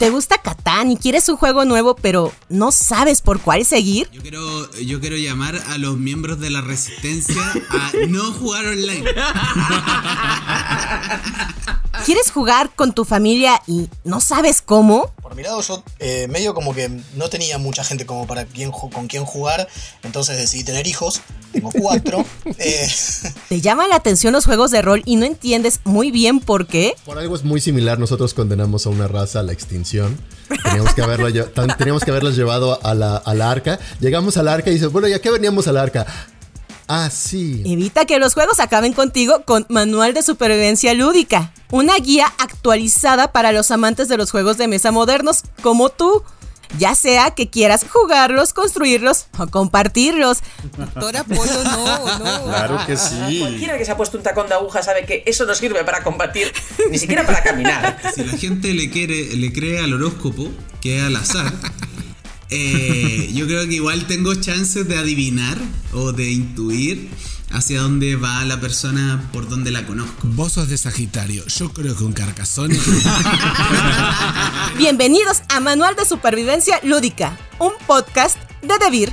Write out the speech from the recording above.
¿Te gusta Catán y quieres un juego nuevo pero no sabes por cuál seguir? Yo quiero, yo quiero llamar a los miembros de la resistencia a no jugar online. ¿Quieres jugar con tu familia y no sabes cómo? Por mi lado, yo eh, medio como que no tenía mucha gente como para quien, con quién jugar, entonces decidí tener hijos. Tengo cuatro. eh, ¿Te llaman la atención los juegos de rol y no entiendes muy bien por qué? Por algo es muy similar, nosotros condenamos a una raza a la extinción. Teníamos que, teníamos que haberlos llevado a la, a la arca. Llegamos a la arca y dice, bueno, ¿ya qué veníamos a la arca? Ah, sí. Evita que los juegos acaben contigo con Manual de Supervivencia Lúdica, una guía actualizada para los amantes de los juegos de mesa modernos como tú. Ya sea que quieras jugarlos, construirlos o compartirlos. Doctora Polo, no, no. Claro que sí. Cualquiera que se ha puesto un tacón de aguja sabe que eso no sirve para combatir, ni siquiera para caminar. Si la gente le quiere, le cree al horóscopo, que es al azar, eh, yo creo que igual tengo chances de adivinar o de intuir hacia dónde va la persona por donde la conozco. Vos sos de Sagitario, yo creo que un Carcassonne. Bienvenidos a Manual de Supervivencia Lúdica, un podcast de Debir.